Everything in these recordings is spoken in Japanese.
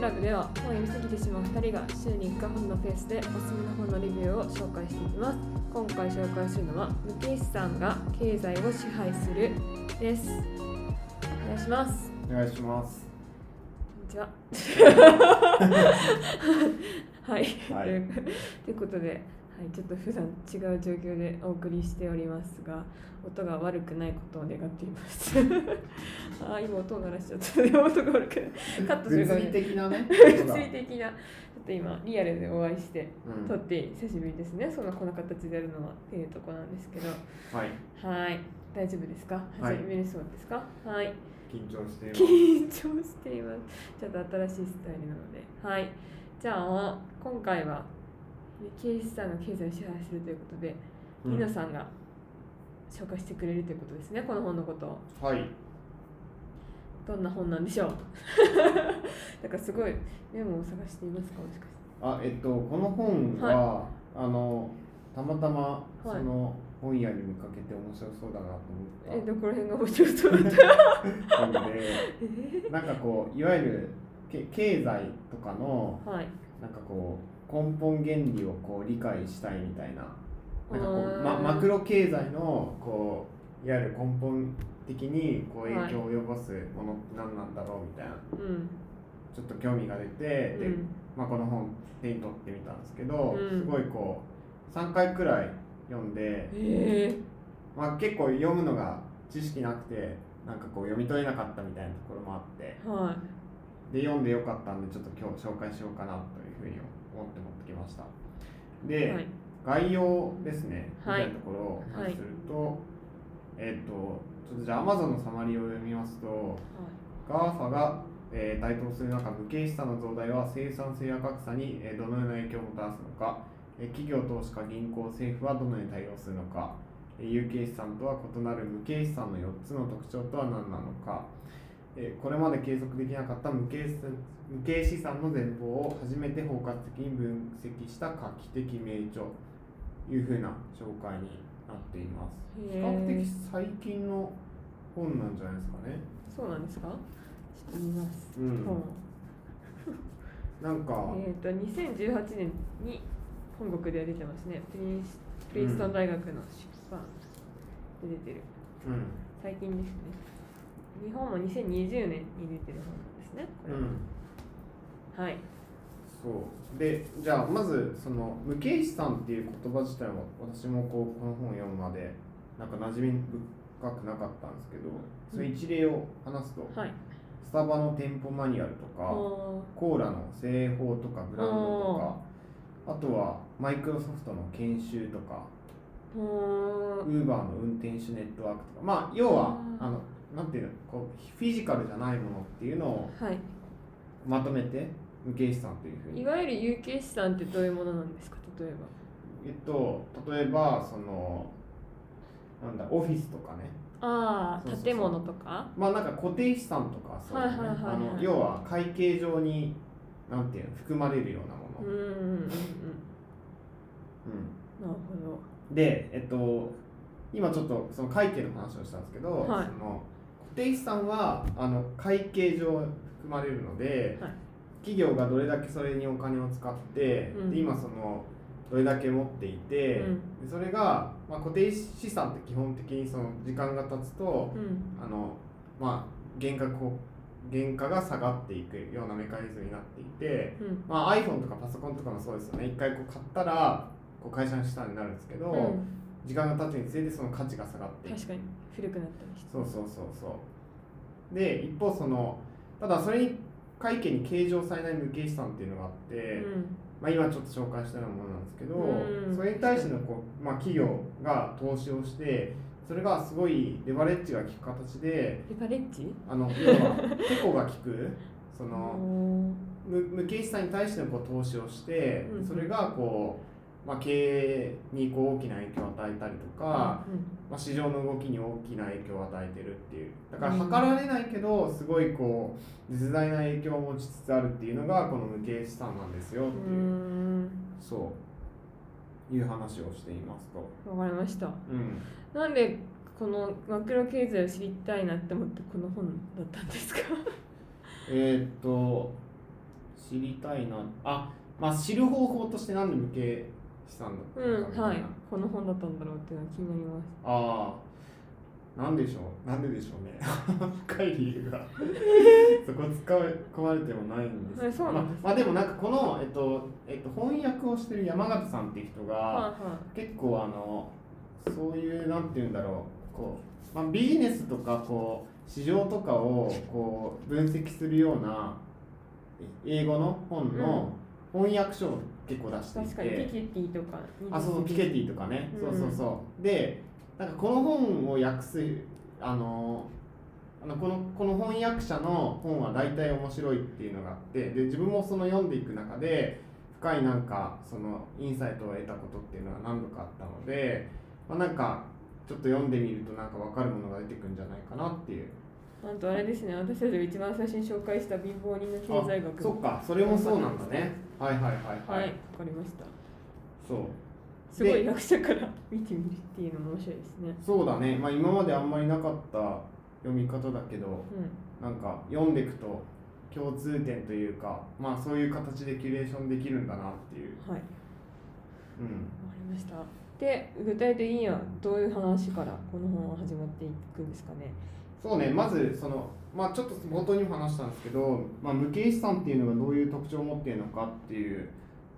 クラブでは本を読みすぎてしまう2人が週に1回本のペースでおすすめの本のレビューを紹介していきます。今回紹介するのは無形資産が経済を支配するです。お願いします。お願いします。こんにちは。はい、はい。というということで、はい、ちょっと普段違う状況でお送りしておりますが音が悪くないことを願っています。あー今音を鳴らしちゃった。でも音が悪くない。カットするか物理的なね。物理的な。ちょっと今リアルでお会いしてうん。撮って久しぶりですね。そんなこの形でやるのはっていうところなんですけど。はい。はい。大丈夫ですか？はい。始めれそうですか？はい。緊張しています。緊張しています。ちょっと新しいスタイルなので。はい。じゃあ今回は経営資産が経済を支配するということで、うん。皆さんが紹介してくれるということですねこの本のことを。はい。どんな本なんでしょう？だからすごいメモを探していますかもしかして。あ、えっとこの本は、あのたまたまその本屋に見かけて面白そうだなとえ思っどこら辺が面白そうだった？た本で、なんかこういわゆるけ経済とかのはい。なんかこう根本原理をこう理解したいみたいな。なんかこう、ま、マクロ経済のこういわゆる根本的にこう影響を及ぼすものって何なんだろうみたいなうん。ちょっと興味が出て、でうん。まあ、この本手に取ってみたんですけど、うん。すごいこう3回くらい読んで、え。まあ、結構読むのが知識なくてなんかこう読み取れなかったみたいなところもあってー、はで読んでよかったんでちょっと今日紹介しようかなというふうに思って持ってきました。で、いはい。概要ですね、はい。みたいなところをお話しすると、えっ、とちょっとじゃあ Amazon のサマリーを読みますと GAFA が、えー台頭する中無形資産の増大は生産性や格差に、えーどのような影響をもたらすのか、えー企業投資家銀行政府はどのように対応するのか、えー有形資産とは異なる無形資産の4つの特徴とは何なのか、えーこれまで計測できなかった無形資産無形資産の全貌を初めて包括的に分析した画期的名著というふうな紹介になっています。比へ較的ー最近の本なんじゃないですかね。そうなんですか？ちょっと見ます、うん。本。なんか、えっ、と2018年に本国では出てますね。プリンスプリンストン大学の出版で出てる。うん、最近ですね日本も2020年に出てる本なんですねこれは、はい。そう。でじゃあまずその無形資産っていう言葉自体も私もこうこの本を読むまでなんか馴染み深くなかったんですけどその一例を話すと、はい。スタバの店舗マニュアルとかおコーラの製法とかブランドとかあとはマイクロソフトの研修とかウーバーの運転手ネットワークとかまあ要はうんあのなんていうのこうフィジカルじゃないものっていうのをはいまとめて無形資産というふうに。いわゆる有形資産ってどういうものなんですか例えば。えっと、例えばそのなんだオフィスとかね。ああ建物とか？まあなんか固定資産とかそういう要は会計上になんていうの含まれるようなもの、うんうんうんうん。うなるほんでえっと今ちょっとその会計の話をしたんですけど、はい。その固定資産はあの会計上含まれるので、はい。企業がどれだけそれにお金を使って、うん。で今そのどれだけ持っていて、うん。でそれが、まあ、固定資産って基本的にその時間が経つとどうん。あの、まあ、原価原価が下がっていくようなメカニズムになっていて、うん。まあ、iPhone とかパソコンとかもそうですよね。一回こう買ったらこう会社の資産になるんですけど、うん時間が経つにつれてその価値が下がって確かに古くなったりして。そうそうそうそう。で一方そのただそれに会計に計上されない無形資産っていうのがあって、うん。まあ、今ちょっと紹介したようなものなんですけど、うん。それに対してのこう、まあ、企業が投資をしてそれがすごいレバレッジが効く形でレバレッジ？あの要はテコが効く。そ おのー。無無形資産に対してのこう投資をしてうん。それがこう、まあ、経営にこう大きな影響を与えたりとか、うんまあ、市場の動きに大きな影響を与えてるっていう。だからうん。測られないけどすごいこう実在な影響を持ちつつあるっていうのがこの無形資産なんですよってう。いう、ん。そう。いう話をしていますと。わかりました。うん。なんでこのマクロ経済を知りたいなって思ってこの本だったんですか？えーっと知りたいな。あまあ知る方法としてなんで無形資産だ。ったうんのかみたいな、はい。この本だったんだろうっていうのが気になります。ああなんでしょう。なんででしょうね。深い理由が。そこ使い込まれてもないんですえそうなんです。まあ、まあでもなんかこの、えっとえっと、翻訳をしてる山形さんっていう人が、はいは結構あのそういうなんて言うんだろうこう、まあ、ビジネスとかこう市場とかをこう分析するような英語の本の翻訳書を結構出していて、い確かにピケティとかあそうそうピケティとかね、うんそうそう。そうでなんかこの本を訳すあのあのこのこの翻訳者の本は大体面白いっていうのがあってで自分もその読んでいく中で深いなんかそのインサイトを得たことっていうのは何度かあったので、まあ、なんかちょっと読んでみるとなんか分かるものが出てくるんじゃないかなっていう。なんとあれですね。私たちが一番最初に紹介した貧乏人の経済学。あそっか。それもそうなんだねはいはいはいはい。わかりました。そう。すごい役者から見てみるっていうのも面白いですね。そうだね、まあ、今まであんまりなかった読み方だけどうん。なんか読んでいくと共通点というかまあそういう形でキュレーションできるんだなっていう、はい。うん、わかりました。で具体的にはどういう話からこの本は始まっていくんですかね。そうね。まずそのまあちょっと冒頭にも話したんですけど、まあ、無形資産っていうのがどういう特徴を持っているのかっていう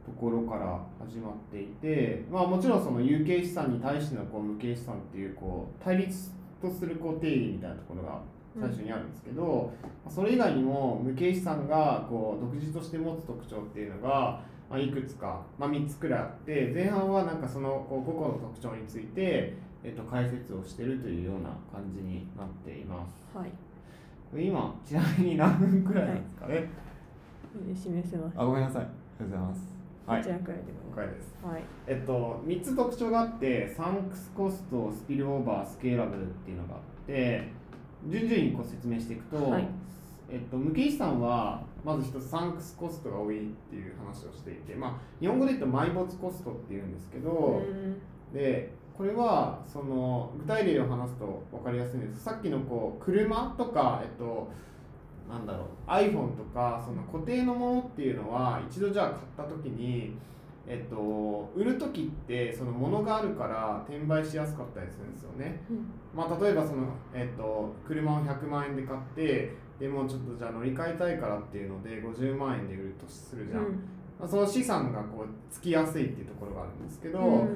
ところから始まっていて、まあ、もちろんその有形資産に対してのこう無形資産っていうこう対立とするこう定義みたいなところが最初にあるんですけど、それ以外にも無形資産がこう独自として持つ特徴っていうのが、まあ、いくつか、まあ、3つくらいあって前半はなんかそのこう個々の特徴について、えっと、解説をしてるというような感じになっています。はい今ちなみに何分くらいなんですかね、示せますあごめんなさい。ありがとうございます。はい。こちらくらいでもはい。えっと3つ特徴があってサンクスコストスピルオーバースケーラブルっていうのがあって順々にこう説明していくと、はい。えっと、無形資産はまず一つサンクスコストが多いっていう話をしていて、まあ、日本語で言うと埋没コストっていうんですけど、うん。でこれはその具体例を話すと分かりやすいんです。さっきのこう車とか、えっと、なんだろう iPhone とかその固定のものっていうのは一度じゃあ買った時に、えっと、売る時ってその物があるから転売しやすかったりするんですよね。うん。まあ、例えばその、えっと、車を100万円で買ってでもうちょっとじゃあ乗り換えたいからっていうので50万円で売るとするじゃん、うん。まあ、その資産がこうつきやすいっていうところがあるんですけど、うん。まあ、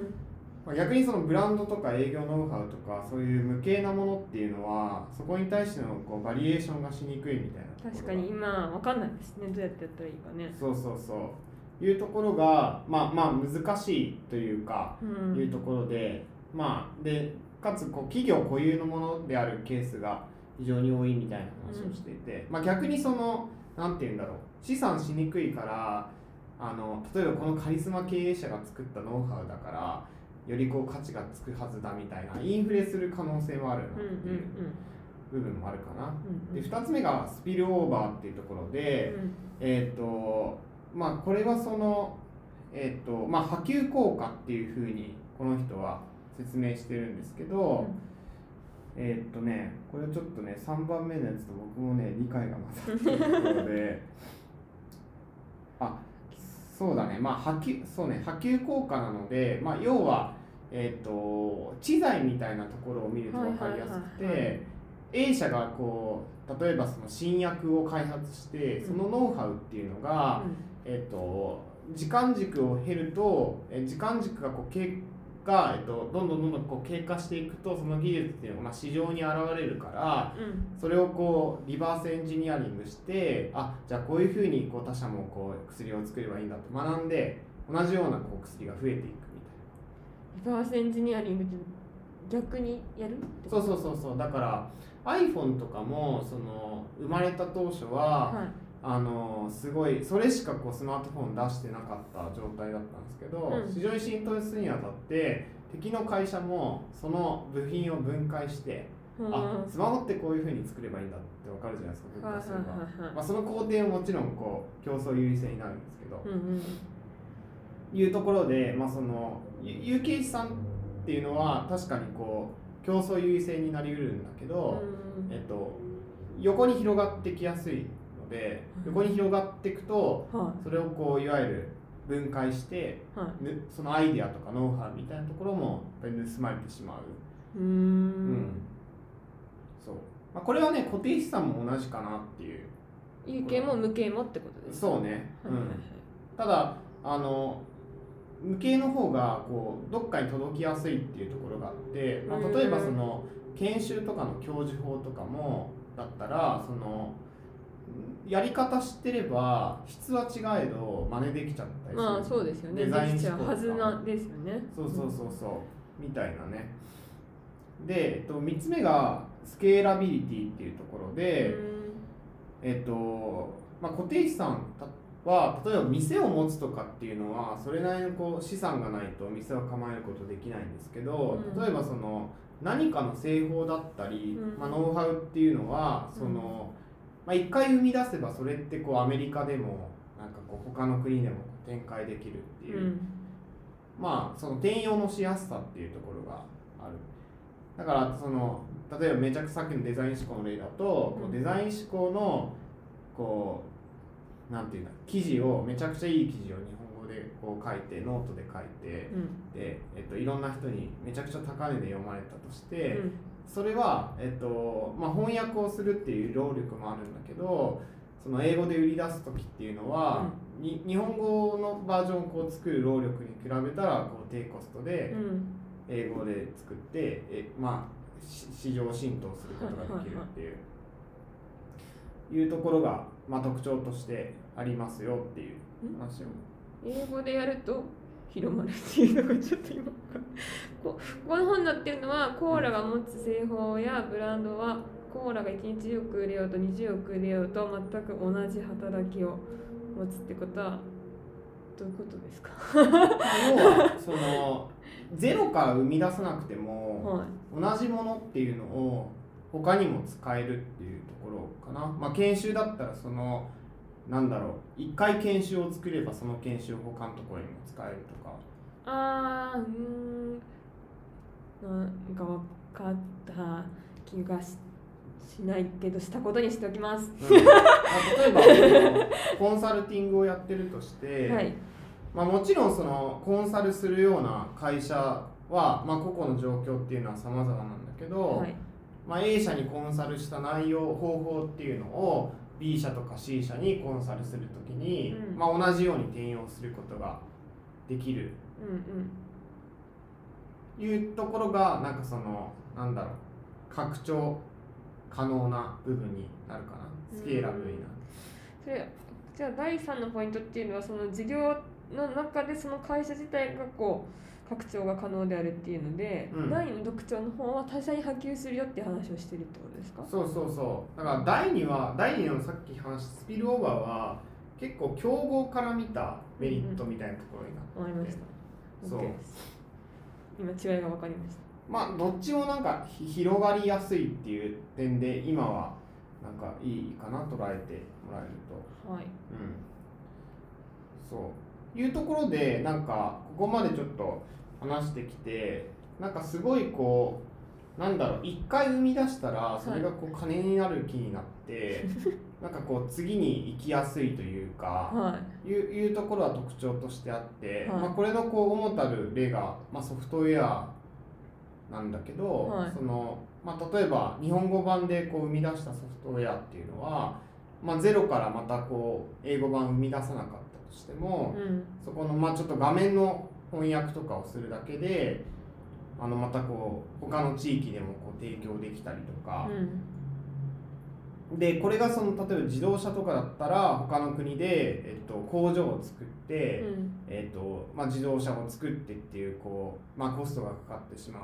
逆にそのブランドとか営業ノウハウとかそういう無形なものっていうのはそこに対してのこうバリエーションがしにくいみたいな確かに今わかんないですね。どうやってやったらいいかね。そうそうそう。いうところがまあまあ難しいというかうん。いうところで、まあでかつこう企業固有のものであるケースが非常に多いみたいな話をしていて、まあ、逆にそのなんて言うんだろう。資産しにくいからあの例えばこのカリスマ経営者が作ったノウハウだからよりこう価値がつくはずだみたいなインフレする可能性もあるなっていう部分もあるかな。うんで2つ目がスピルオーバーっていうところで、えっ、とまあこれはそのえっ、とまあ波及効果っていうふうにこの人は説明してるんですけど、えっ、とねこれちょっとね3番目のやつと僕もね理解が混ざってるところで。あそうだね。まあ波及そうね波及効果なのでまあ要はえっ、と知財みたいなところを見ると分かりやすくて A 社がこう例えばその新薬を開発してそのノウハウっていうのが、えっと時間軸を経るとえ時間軸がこう経が、えっと、どんどんどんどんこう経過していくとその技術っていうのがまあ市場に現れるからうんうん。それをこうリバースエンジニアリングしてあじゃあこういうふうにこう他社もこう薬を作ればいいんだと学んで同じようなこう薬が増えていくバースエンジニアリングって逆にやるそうそうそうそう。だから iPhone とかもその生まれた当初は、はい。あのすごいそれしかこうスマートフォン出してなかった状態だったんですけど、うん。市場に浸透するにあたって敵の会社もその部品を分解して、うん。あスマホってこういうふうに作ればいいんだって分かるじゃないですかはい分解すれば、はいはいはい。まあ、その工程ももちろんこう競争優位性になるんですけど、うんうん。いうところで、まあ、そのゆ有形資産っていうのは確かにこう競争優位性になりうるんだけど、うん。えっと、横に広がってきやすいのので横に広がっていくとはそれをこういわゆる分解していはい。ぬそのアイデアとかノウハウみたいなところもやっぱり盗まれてしまう。うーうん。そう。まあ、これはね固定資産も同じかなっていう。有形も無形もってことですかそうね、うん、ただあの無形の方がこうどっかに届きやすいっていうところがあって、まあ、うん。例えばその研修とかの教授法とかもだったらそのやり方知ってれば質は違えど真似できちゃったりする。まあそうですよね。デザインできちゃう思考はずなんですよね。そうそうそうそう。みたいなね。で、えっと、3つ目がスケーラビリティっていうところで、えっとまあ、固定資産は例えば店を持つとかっていうのはそれなりのこう資産がないと店を構えることできないんですけど、うん。例えばその何かの製法だったり、うん。まあ、ノウハウっていうのはその、まあ、一回生み出せばそれってこうアメリカでもなんかこう他の国でも展開できるっていう、うん。まあその転用のしやすさっていうところがある。だからその例えばめちゃくちゃさっきのデザイン思考の例だと、こうデザイン思考のこうなんていうんだ記事をめちゃくちゃいい記事を日本語でこう書いてノートで書いてうん。で、えっと、いろんな人にめちゃくちゃ高値で読まれたとして、うん。それは、えっとまあ、翻訳をするっていう労力もあるんだけどその英語で売り出す時っていうのは、に日本語のバージョンをこう作る労力に比べたらこう低コストでうん。英語で作って、えまあ、し市場浸透することができるっていう,、いうところが、まあ、特徴としてありますよっていう話を。英語でやると広まるっていうのがちょっと今こうこの本になってるのはコーラが持つ製法やブランドはコーラが1日10億売れようと20億売れようと全く同じ働きを持つってことはどういうことですか？要はそのゼロから生み出さなくても、はい。同じものっていうのを他にも使えるっていうところかな、まあ、研修だったらそのなんだろう。一回研修を作ればその研修を他のところにも使えるとか。あーうーん。なんか分かった気がししないけどしたことにしておきます、うん。まあ例えばコンサルティングをやってるとして、はい。まあ、もちろんそのコンサルするような会社は、まあ、個々の状況っていうのは様々なんだけど、はいまあ、A 社にコンサルした内容方法っていうのを B 社とか C 社にコンサルするときに、うん。まあ、同じように転用することができる。うんいうところがなんかそのなんだろう拡張可能な部分になるかな。スケーラブルになる。それじゃあ第3のポイントっていうのはその事業の中でその会社自体がこう拡張が可能であるっていうので、うん。第2の特徴の方は他社に波及するよって話をしてるってことですか？そうそうそう。だから第2は第2のさっき話したスピルオーバーは結構競合から見たメリットみたいなところになってわかりました。そう。今違いが分かりました。まあどっちもなんかひ広がりやすいっていう点で今はなんかいいかな捉えてもらえると。はい。うん。そういうところでなんかここまでちょっと話してきてなんかすごいこうなんだろう一回生み出したらそれがこう金になる気になって、なんかこう次に行きやすいというか、はい。いういうところは特徴としてあって、はい。まあ、これのこう主たる例が、まあ、ソフトウェアなんだけど、はい。そのまあ、例えば日本語版でこう生み出したソフトウェアっていうのは、まあ、ゼロからまたこう英語版生み出さなかったとしても、うん。そこのまあちょっと画面の翻訳とかをするだけであのまたこう他の地域でもこう提供できたりとか、でこれがその例えば自動車とかだったら他の国で、えっと、工場を作って、うん。えっとまあ、自動車を作ってっていうこう、まあ、コストがかかってしまう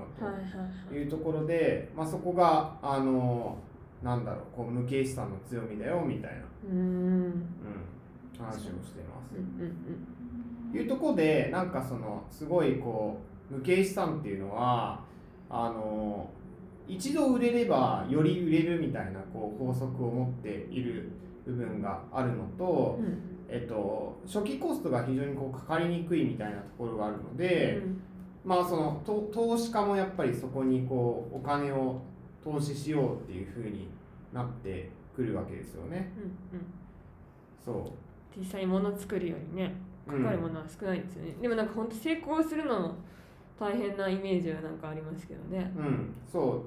というところで、まあ、そこがあのなんだろうこう無形資産の強みだよみたいな、うーん。うん、話をしてます。うんうんいうところでなんかそのすごいこう無形資産っていうのはあの一度売れればより売れるみたいなこう法則を持っている部分があるのと、うん。えっと、初期コストが非常にこうかかりにくいみたいなところがあるので、まあそのと投資家もやっぱりそこにこうお金を投資しようっていうふうになってくるわけですよね。うんうん。そう実際に物作るよりねかかるものは少ないですよね、でもなんか本当成功するのも大変なイメージはなんかありますけどね。うん、そ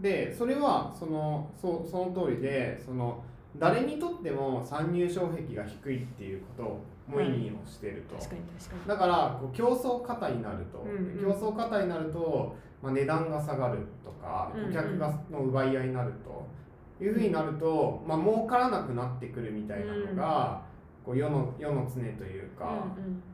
う。でそれはそのそうその通りでその誰にとっても参入障壁が低いっていうことをも意味をしてると、確かに確かに。だからこう競争過多になると、うんうん。競争過多になると、まあ、値段が下がるとかうんうん。顧客がの奪い合いになると。いうふうになると、まあ儲からなくなってくるみたいなのが、こう世の世の常というか、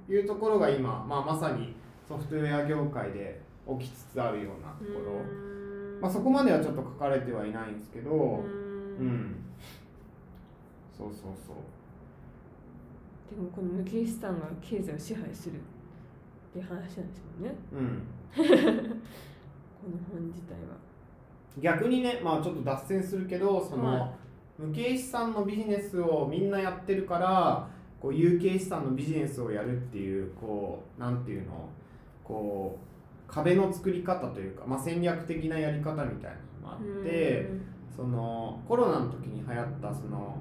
ういうところが今、まあ、まさにソフトウェア業界で起きつつあるようなとんうん。ころ、まあ、そこまではちょっと書かれてはいないんですけど、うん。ん、そうそうそう。でもこの無形資産が経済を支配するっていう話なんですもんね。うん、この本自体は。逆にね、まあ、ちょっと脱線するけどその、は無形資産のビジネスをみんなやってるからこう有形資産のビジネスをやるっていうこうなんていうの？こう壁の作り方というか、まあ、戦略的なやり方みたいなのもあって。そのコロナの時に流行ったその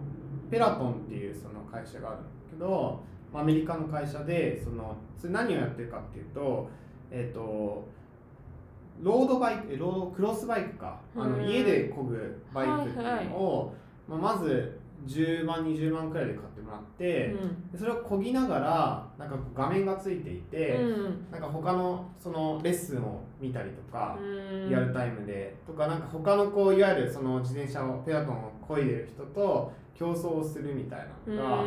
ペラトンっていうその会社があるんだけどアメリカの会社でそのそれ何をやってるかっていうとえっ、とロードバイクえロードクロスバイクか。あのうん。家で漕ぐバイクっていうのを、まあ、まず10万20万くらいで買ってもらって、でそれを漕ぎながらなんかこう画面がついていて、うん。なんか他のそのレッスンを見たりとか、うん。リアルタイムでとかなんか他のこういわゆるその自転車をペアトンを漕いでる人と競争をするみたいなのがう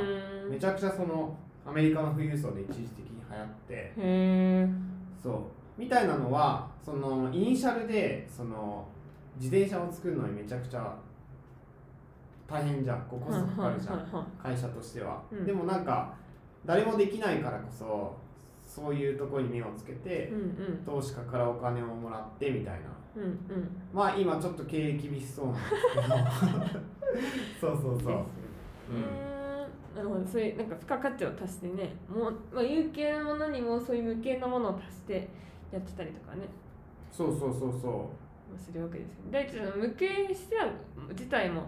ん。めちゃくちゃそのアメリカの富裕層で一時的に流行ってそう。みたいなのはそのイニシャルでその自転車を作るのにめちゃくちゃ大変じゃん。こうコストかかるじゃん。は会社としては、うん。でもなんか誰もできないからこそそういうところに目をつけて投資家からお金をもらってみたいな。まあ今ちょっと経営厳しそうなんですけど。そうそうそう、うーん。なるほど。そういうなんか付加価値を足してね。もう、まあ、有形のものにもそういう無形のものを足してやってたりとかね。そうそうそうそまあするわけですよ第一の無形自体も、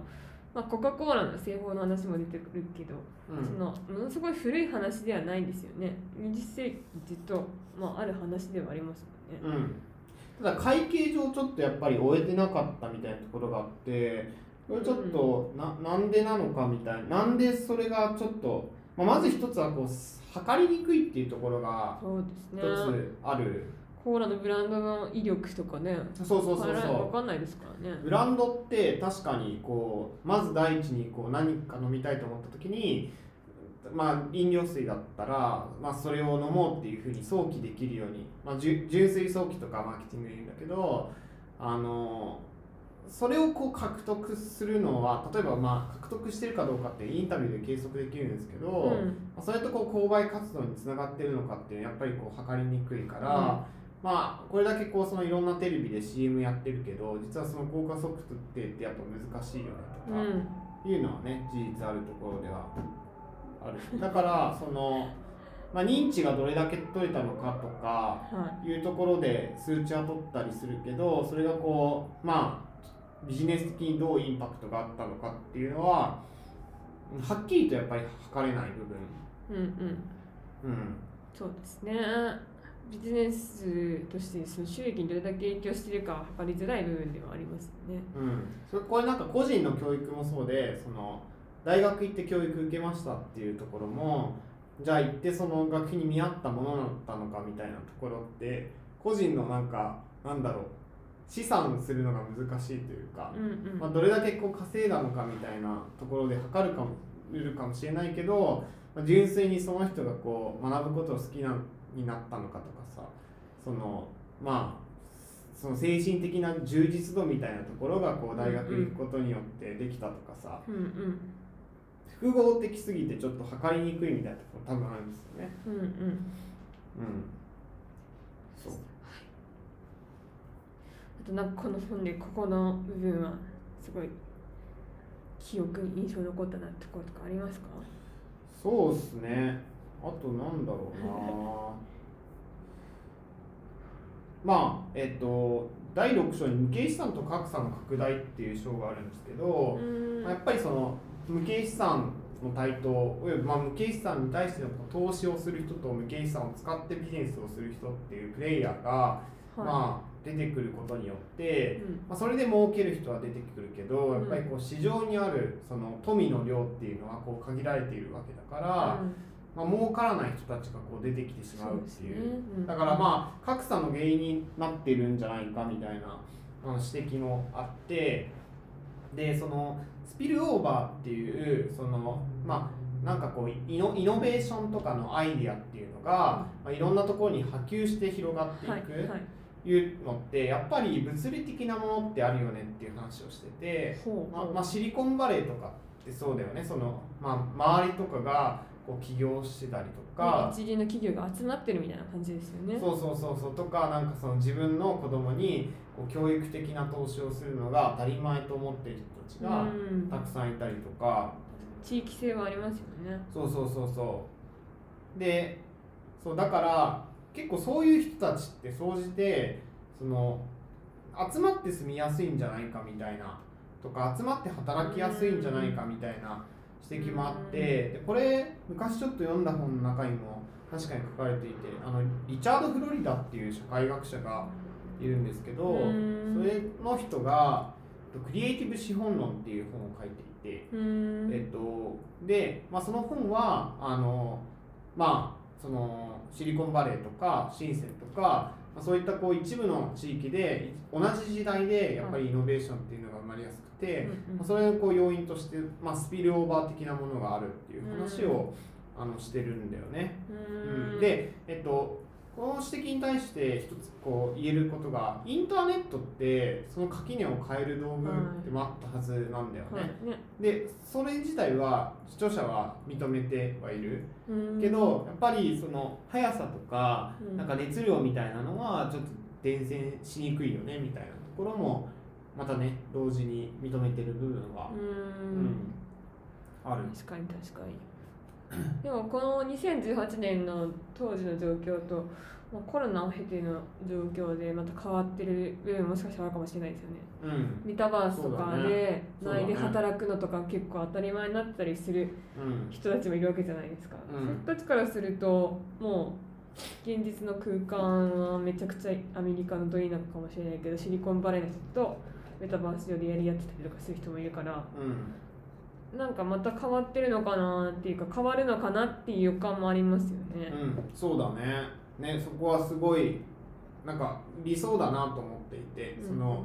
まあ、コカ・コーラの製法の話も出てくるけど、う、うん、そのものすごい古い話ではないんですよね。20世紀ずっと、まあ、ある話ではありますもんね。うん、ただ会計上ちょっとやっぱり終えてなかったみたいなところがあってこれちょっとななんでなのかみたいななんでそれがちょっと、まあ、まず一つはこう測りにくいっていうところがそうですね。一つある、コーラのブランドの威力とかね。そうそうそうわそう。かんないですからね。ブランドって確かにこうまず第一にこう何か飲みたいと思った時にまあ飲料水だったら、まあ、それを飲もうっていうふうに想起できるように、まあ、純粋想起とかマーケティングで言うんだけどあのそれをこう獲得するのは例えばまあ獲得してるかどうかってインタビューで計測できるんですけど、うん。まあそれとこう購買活動につながってるのかっていうのはやっぱりこう測りにくいから、まあこれだけこうそのいろんなテレビで CM やってるけど実はその効果測定ってやっぱ難しいよねとか、うん。いうのはね事実あるところではある。だからその、まあ、認知がどれだけ取れたのかとかはい。うところで数値は取ったりするけどそれがこうまあビジネス的にどうインパクトがあったのかっていうのははっきりとやっぱり測れない部分、いうんうん。うん、そうですねビジネスとしてその収益にどれだけ影響しているかは測りづらい部分ではありますよね。うん、それこれなんか個人の教育もそうでその大学行って教育受けましたっていうところもじゃあ行ってその学費に見合ったものだったのかみたいなところって個人のなんかなんだろう資産するのが難しいというか、うんうん。まあ、どれだけこう稼いだのかみたいなところで測るかもるかもしれないけど、まあ、純粋にその人がこう学ぶことを好きなになったのかとかさそのまあその精神的な充実度みたいなところがこう大学に行くことによってできたとかさ、うんうん。複合的すぎてちょっと測りにくいみたいなところ多分あるんですよね。うんうん。うん、そう。あとなんかこの本でここの部分はすごい記憶に印象に残ったなってところとかありますか？そうっすね。あとなんだろうな。まあ、えっと、第6章に無形資産と格差の拡大っていう章があるんですけど、うん。まあやっぱりその無形資産の台頭およびまあ無形資産に対しての投資をする人と無形資産を使ってビジネスをする人っていうプレイヤーが、はい。まあ、出てくることによって、うん。まあ、それで儲ける人は出てくるけどやっぱりこう市場にあるその富の量っていうのはこう限られているわけだから、うんまあ儲からない人たちがこう出てきてしまうっていう。ね。うん。だからまあ格差の原因になってるんじゃないかみたいなあの指摘もあってでそのスピルオーバーっていうそのまあなんかこうイノイノベーションとかのアイディアっていうのが、まあ、いろんなところに波及して広がっていく、はいはい。いうのってやっぱり物理的なものってあるよねっていう話をしてて、まあまあ、シリコンバレーとかってそうだよね。その、まあ、周りとかがこう起業してたりとか、一流の企業が集まってるみたいな感じですよね。そうそうそうそう。とかなんかその自分の子供にこう教育的な投資をするのが当たり前と思ってる人たちがうん。たくさんいたりとか、地域性はありますよね。そうそうそうそう。でそうだから結構そういう人たちって総じてその集まって住みやすいんじゃないかみたいな。とか集まって働きやすいんじゃないかみたいな指摘もあってでこれ昔ちょっと読んだ本の中にも確かに書かれていてあのリチャード・フロリダっていう社会学者がいるんですけどうんそれの人が「クリエイティブ資本論」っていう本を書いていて。うんえっと、で、まあ、その本はあの、まあ、そのシリコンバレーとか深センとか、まあ、そういったこう一部の地域で同じ時代でやっぱりイノベーションっていうのが生まれやすくて、うんまあそれのこう要因として、まあ、スピルオーバー的なものがあるっていう話を、あのしてるんだよね。うん。うん。で、えっと、この指摘に対して一つこう言えることがインターネットってその垣根を変える道具でもあったはずなんだよね。はい。ね。でそれ自体は視聴者は認めてはいるうん。けどやっぱりその速さとかうん。なんか熱量みたいなのはちょっと伝染しにくいよねみたいなところもまたね同時に認めてる部分は。う、うんん。ある。確かに確かにでもこの2018年の当時の状況と、まあ、コロナを経ての状況でまた変わってる部分もしかしたらあるかもしれないですよね。うん。メタバースとかで内で働くのとか結構当たり前になったりするうん人たちもいるわけじゃないですか、うんそういう人たちからするともう現実の空間はめちゃくちゃアメリカのどいなのかもしれないけどシリコンバレーの人とメタバース上でやり合ってたりとかする人もいるからうんなんかまた変わってるのかなっていうか変わるのかなっていう予感もありますよね。うん、そうだね。ねそこはすごいなんか理想だなと思っていて、うん。その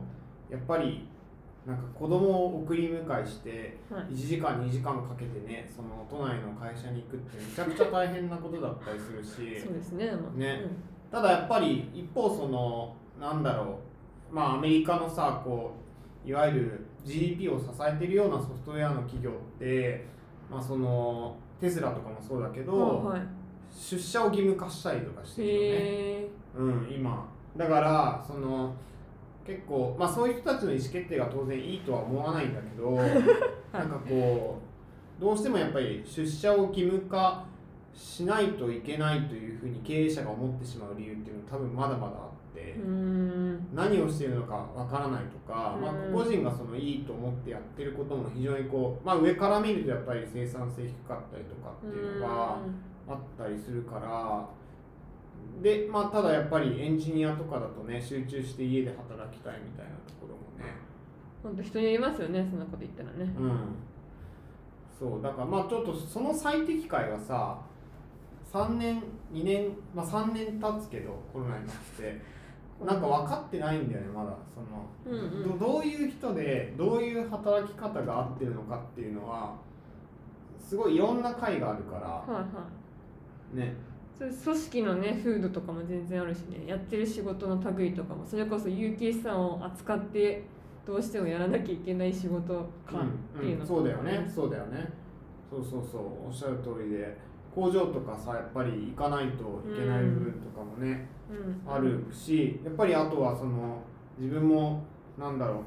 やっぱりなんか子供を送り迎えしてはい。1時間2時間かけてねその都内の会社に行くってめちゃくちゃ大変なことだったりするしそうですね。まあねただやっぱり一方そのなんだろう。まあアメリカのさこういわゆる GDP を支えてるようなソフトウェアの企業って、まあ、そのテスラとかもそうだけうんど、はい、出社を義務化したりとかしてるよね、へうん、今。だからその結構まあそういう人たちの意思決定が当然いいとは思わないんだけど、なんかこうどうしてもやっぱり出社を義務化しないといけないというふうに経営者が思ってしまう理由っていうのは多分まだまだあって。何をしているのかわからないとか、まあ、うん個々人がそのいいと思ってやってることも非常にこう、まあ、上から見るとやっぱり生産性低かったりとかっていうのが。あったりするからでまあただやっぱりエンジニアとかだとね集中して家で働きたいみたいなところもね本当人によりますよね。そんなこと言ったらね。うんそうだからまあちょっとその最適解はさ3年2年まあ3年経つけどコロナになってなんか分かってないんだよねまだ。そのうんうん。どどういう人でどういう働き方が合ってるのかっていうのはすごいいろんな会があるから。はいはい。ね。組織のね風土とかも全然あるしね。やってる仕事の類とかもそれこそ有機資産を扱ってどうしてもやらなきゃいけない仕事かっていうのんそうだよね。そうだよね。そうそうそう。おっしゃる通りで工場とかさやっぱり行かないといけない部分とかもね、うん、あるしやっぱりあとはその自分もなんだろう。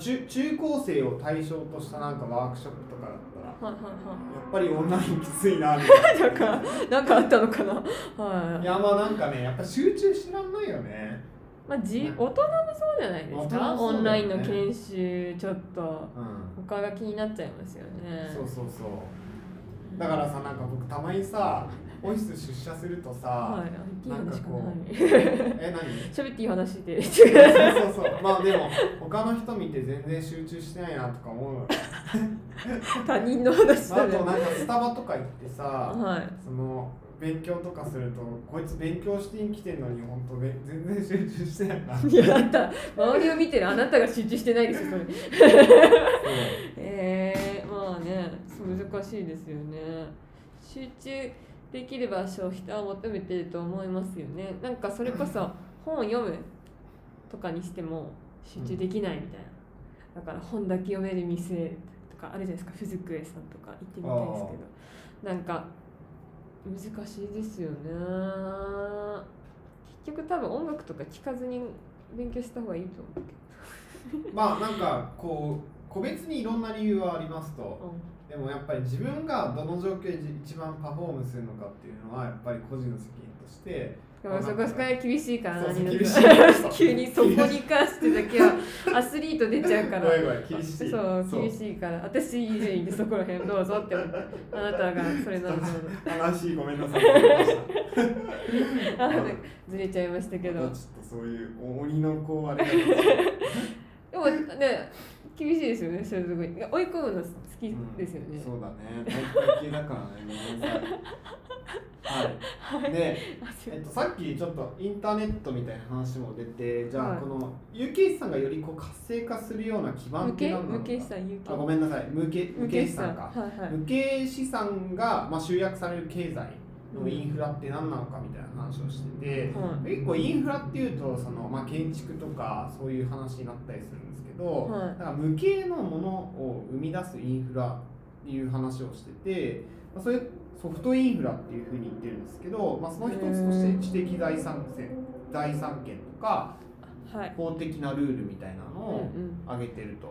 中中高生を対象としたなんかワークショップとかだったらはいはいはやっぱりオンラインきついなみたいい なんかなんかあったのかな？はい。ないやまあなんかねやっぱ集中しらんないよね。まあ、じ大人もそうじゃないですか、ね。オンラインの研修ちょっとうん。他が気になっちゃいますよね。そうそうそうだからさなんか僕たまにさオフィス出社するとさ、はい、なんか。こうはいえ何？喋っていい話で。そうそうそうまあでも他の人見て全然集中してないなとか思う他人の話あだね。となんかスタバとか行ってさはい。その勉強とかするとこいつ勉強してきてんのに本当べ全然集中してないな いやあんた周りを見てるあなたが集中してないですよそれ。えー、まあね難しいですよね。集中できる場所を人は求めてると思いますよね。なんかそれこそ 本を読むとかにしても集中できないみたいな。だから本だけ読める店とかあるじゃないですか。ふずくえさんとか行ってみたいですけど、なんか難しいですよね。結局多分音楽とか聴かずに勉強した方がいいと思うけど。まあなんかこう個別にいろんな理由はありますとうんでもやっぱり自分がどの状況で一番パフォームするのかっていうのはやっぱり個人の責任としてでもそこそこは厳しいから何々厳しい。急にそこに関してだけは アスリート出ちゃうから。そう厳しいから。私いるんでそこら辺どうぞってあなたがそれなのど。うぞ話ごめんなさい。ずれちゃいましたけど。ちょっとそういう鬼の子あれがでもね厳しいですよねそれすごい追い込むの好きですよね、そうだね。体系だからねごめん。なさい。はい。でえっと、さっきちょっとインターネットみたいな話も出てじゃあ、はい。この有形資産がよりこう活性化するような基盤って何なのかあごめんなさい。無形無形資産か。はいはい。無形資産が、まあ、集約される経済のインフラって何なのかみたいな話をしてて、はい。結構インフラっていうとその、まあ、建築とかそういう話になったりするんですけど、はい。だから無形のものを生み出すインフラっていう話をしてて、まあ、それソフトインフラっていうふうに言ってるんですけど、まあ、その一つとして知的財産権財産権とかはい。法的なルールみたいなのをうんうん。挙げてると、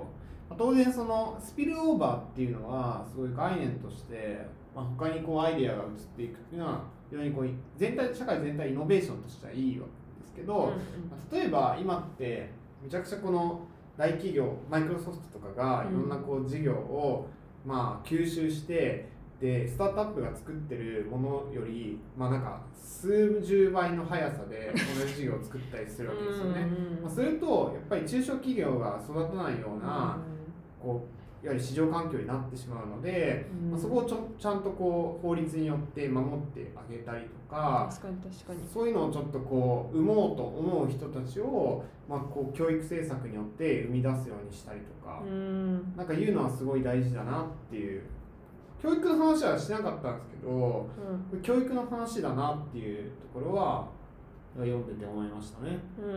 まあ当然そのスピルオーバーっていうのはすごい概念として、まあ、他にこうアイデアが移っていくっていうのは非常にこう全体社会全体イノベーションとしてはいいわけですけど、うんうん。まあ例えば今ってめちゃくちゃこの大企業マイクロソフトとかがいろんなこう事業をまあ吸収してでスタートアップが作ってるものよりまあなんか数十倍の速さで同じ事業を作ったりするわけですよね。まあ、するとやっぱり中小企業が育たないようなこういわゆる市場環境になってしまうので、うん。まあ、そこをちょちゃんとこう法律によって守ってあげたりとか確かに確かに。そういうのをちょっとこう生もうと思う人たちを、まあ、こう教育政策によって生み出すようにしたりとか、うん。なんか言うのはすごい大事だなっていう。教育の話はしなかったんですけどうん。教育の話だなっていうところは読んでて思いましたね。うん。う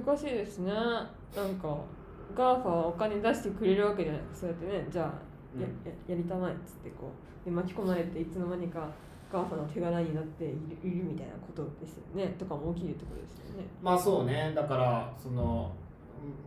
ん難しいですね。なんか GAFA はお金出してくれるわけじゃない。そうやってねじゃあや,、ややりたまえっつってこう。で巻き込まれていつの間にか GAFA の手柄になっているいるみたいなことですよね。とかも起きるところですよね。まあそうね。だからその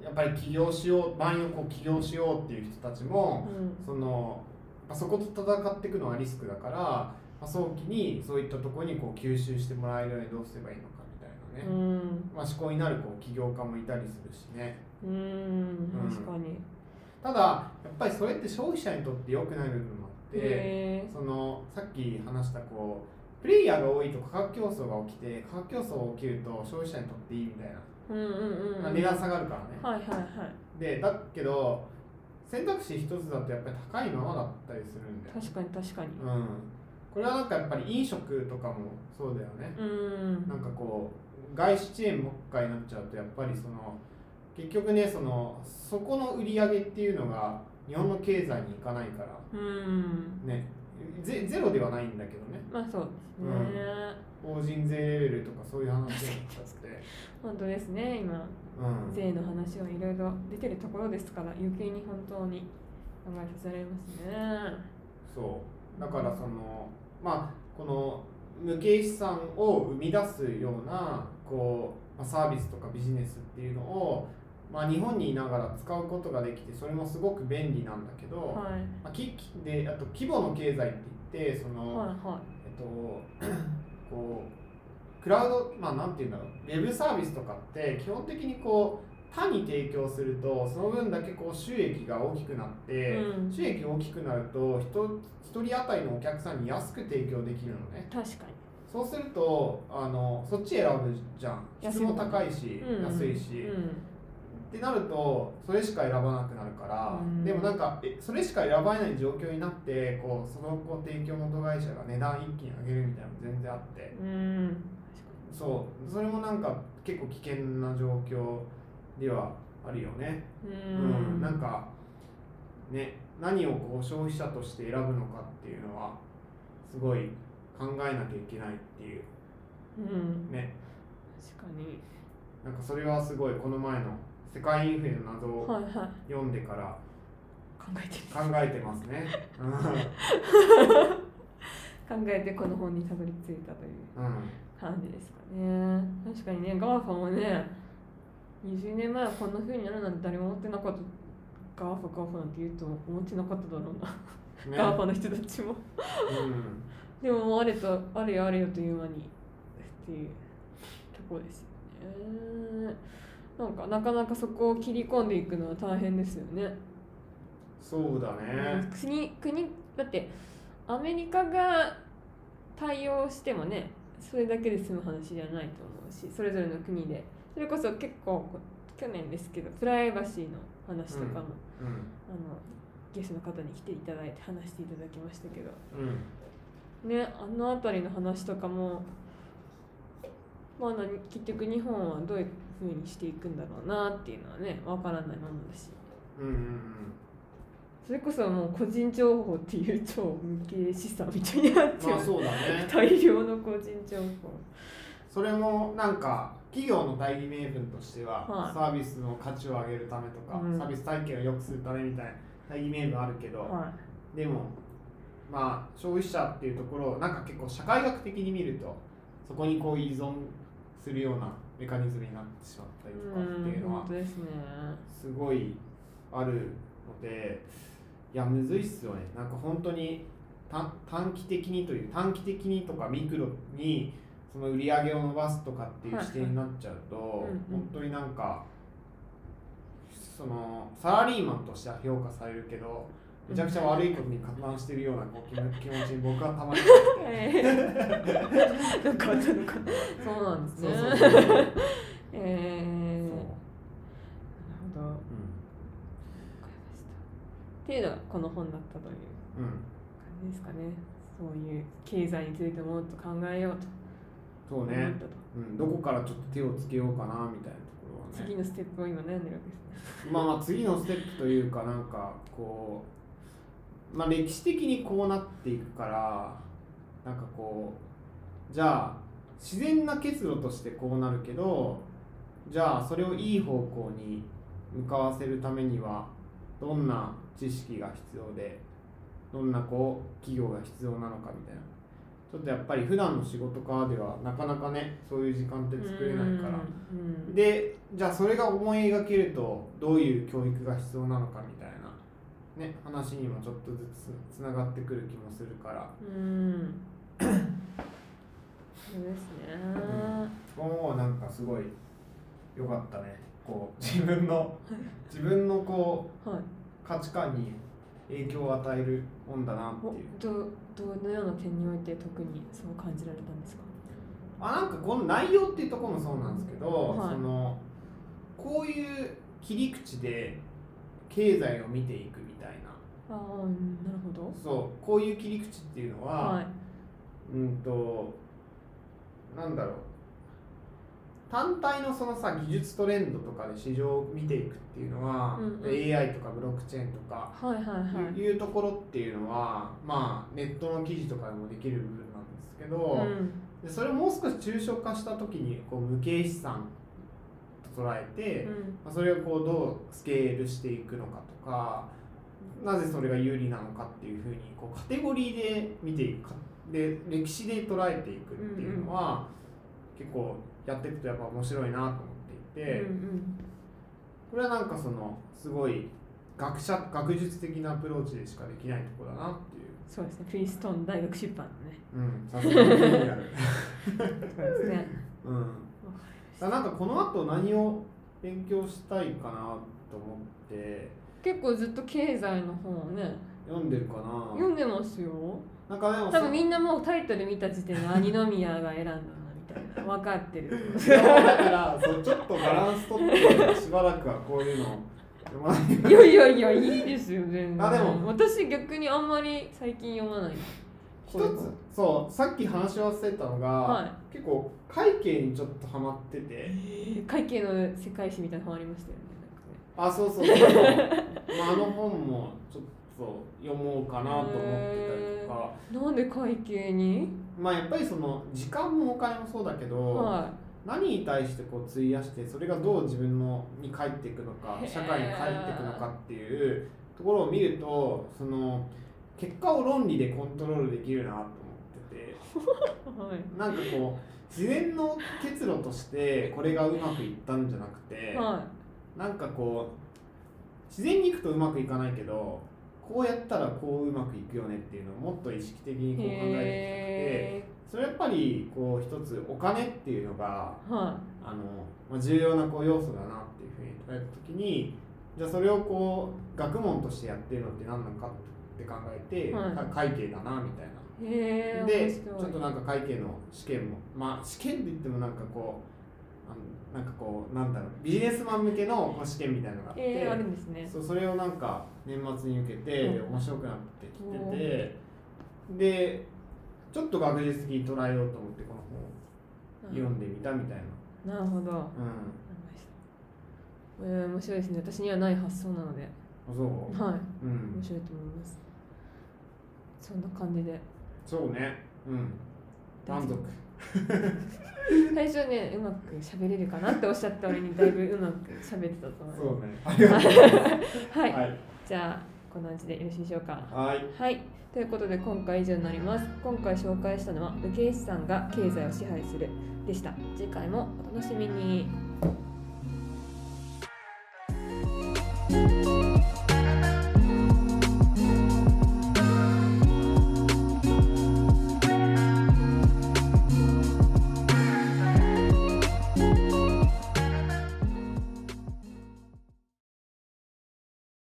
やっぱり起業しよう周りをこう起業しようっていう人たちもうん。そのまあそこと戦っていくのはリスクだから、まあ、早期にそういったところにこう吸収してもらえるようにどうすればいいのかみたいなね、うん。まあ、思考になるこう起業家もいたりするしねうん。確かに、ただやっぱりそれって消費者にとって良くない部分もあってへそのさっき話したこうプレイヤーが多いと価格競争が起きて価格競争が起きると消費者にとっていいみたいな、ーうんうん値段下がるからね、はいはいはい。でだけど選択肢一つだとやっぱり高いままだったりするんだよ、確かに確かに。うん、これはなんかやっぱり飲食とかもそうだよね、うん。なんかこう外資チェーンばっかりになっちゃうとやっぱりその結局ねそのそこの売り上げっていうのが日本の経済にいかないから。うん。ね。ゼゼロではないんだけどね。まあそうですね、法人税レベルとかそういう話になっちゃって、本当ですね今。うん、税の話はいろいろ出てるところですから余計に本当に考えさせられますね。そう。だからそのまあこの無形資産を生み出すようなこう、まあ、サービスとかビジネスっていうのを、まあ、日本にいながら使うことができてそれもすごく便利なんだけど、はい。まあ、ききであと規模の経済って言ってその、はいはえっと こうクラウドまあなんていうんだろうウェブサービスとかって基本的にこう他に提供するとその分だけこう収益が大きくなって、うん。収益が大きくなると人一人当たりのお客さんに安く提供できるのね。確かそうするとあのそっち選ぶじゃん。質も高いし、に、うん、安いし、うんってなるとそれしか選ばなくなるから、うん。でもなんかえそれしか選ばれない状況になってこうそのこう提供元会社が値段一気に上げるみたいなのも全然あって。うん。そう。それもなんか結構危険な状況ではあるよね。うん。うん、なんかね何をこう消費者として選ぶのかっていうのはすごい考えなきゃいけないっていう。うん。ね。確かに。なんかそれはすごいこの前の世界インフレの謎を読んでから考えて考えてますね。うん。考えてこの本にたどり着いたといううん。感じですかね。確かにね GAFA もね20年前はこんな風になるなんて誰も思ってなかった。ガーファガーファなんて言うと思ってなかっただろうな、ね。 GAFA の人たちも。うん。でももうあれとあれよあれよという間にっていうところですよねなんかなかなかそこを切り込んでいくのは大変ですよね。そうだね。国国だってアメリカが対応してもねそれだけで済む話じゃないと思うしそれぞれの国で。それこそ結構去年ですけどプライバシーの話とかも、うん。あのゲストの方に来ていただいて話していただきましたけど。うん。ねあの辺りの話とかもまあ何結局日本はどういうふうにしていくんだろうなっていうのはねわからないままだし。うんうんそれこそもう個人情報っていう超無形資産みたいになってうん。まあるそうだね。大量の個人情報。それもなんか企業の大義名分としては、はい。サービスの価値を上げるためとか、うん。サービス体験を良くするためみたいな大義名分あるけど、はでもまあ消費者っていうところをなんか結構社会学的に見るとそこにこう依存するようなメカニズムになってしまったいりとかっていうのはすごいあるのでいやむずいっすよね。なんか本当に短短期的にという短期的にとかミクロにその売り上げを伸ばすとかっていう視点になっちゃうと、本当になんかそのサラリーマンとしては評価されるけどめちゃくちゃ悪いことに加担してるようなこう気持ちに僕はたまにそうなんですね。えー、なるほど。わかりました。っていうのがこの本だったといううんうん感じですかね。そういう経済についてもっと考えようと。そうね、と、うん、どこからちょっと手をつけようかなみたいなところはね。次のステップを今悩んでるわけですね。まあまあ次のステップというかなんかこうまあ歴史的にこうなっていくからなんかこうじゃあ自然な結露としてこうなるけどじゃあそれをいい方向に向かわせるためにはどんな知識が必要でどんなこう企業が必要なのかみたいな。ちょっとやっぱり普段の仕事からではなかなかねそういう時間って作れないから。でじゃあそれが思い描けるとどういう教育が必要なのかみたいな、ね、話にもちょっとずつつながってくる気もするから。うん。そうですね、もうなんかすごい良かったね。こう自分の自分のこはい、う価値観に影響を与える本だなっておいう。どどのような点において特にそう感じられたんですか？あなんかこの内容っていうところもそうなんですけど、はい。そのこういう切り口で経済を見ていくみたいな。ああなるほど。そうこういう切り口っていうのは、はい。うんとなんだろう。単体のそのさ技術トレンドとかで市場を見ていくっていうのは、うんうん。AI とかブロックチェーンとか、はいはいはい。い、うところっていうのはまあネットの記事とかでもできる部分なんですけど、うん。でそれをもう少し抽象化した時にこう無形資産と捉えて、うん。まあそれをこうどうスケールしていくのかとかなぜそれが有利なのかっていうふうにこうカテゴリーで見ていくか。で歴史で捉えていくっていうのは、結構やっていくとやっぱ面白いなと思っていて、うんこれはなんかそのすごい学者学術的なアプローチでしかできないところだなっていう。そうですね。プリンストン大学出版のね。うん、さすがに。そうですね。うん、だなんかこの後何を勉強したいかなと思って。結構ずっと経済の本をね。読んでるかな。読んでますよ。なんかでも多分みんなもうタイトル見た時点であ二宮が選んだなみたいな。分かってる。だからそうちょっとバランス取ってしばらくはこういうの読まないいやいやいやいいですよ全然。あでも。私逆にあんまり最近読まない一つそうさっき話し忘れたのが、は結構会計にちょっとハマってて。い会計の世界史みたいな本ありましたよねあそうそうそう。まあ、あの本もちょっと読もうかなと思ってたりとか、なんで会計に？まあやっぱりその時間もお金もそうだけど、は何に対してこう費やしてそれがどう自分のに返っていくのか社会に返っていくのかっていうところを見るとその結果を論理でコントロールできるなと思ってて。いはい。なんかこう自然の結露としてこれがうまくいったんじゃなくてはなんかこう自然にいくとうまくいかないけどこうやったらこううまくいくよねっていうのをもっと意識的にいこう考えていきたくてへそれやっぱりこう一つお金っていうのがーはあの、まあ、重要なこう要素だなっていうふうに捉えた時にじゃあそれをこう学問としてやってるのって何なのかって考えて、はい。か会計だなみたいな。でちょっとなんか会計の試験もまあ試験って言ってもなんかこうあのなんかこうなんだろうビジネスマン向けの試験みたいなのがあって、えー、あるんですね。そうそれをなんか年末に受けてうん。面白くなってきてて、でちょっと学術的に捉えようと思ってこの本を読んでみたみたいな。なるほど。うん。えー、面白いですね。私にはない発想なので。あそう、はい。うん。面白いと思いますそんな感じで。そうね。うん。満足。最初ねうまく喋れるかなっておっしゃった割にだいぶうまく喋ってたと思いますそうね。ありがとう はい、はい。じゃあこんな感じでよろしいでしょうか。はい。はいということで今回以上になります。今回紹介したのは無形資産が経済を支配する。でした。次回もお楽しみに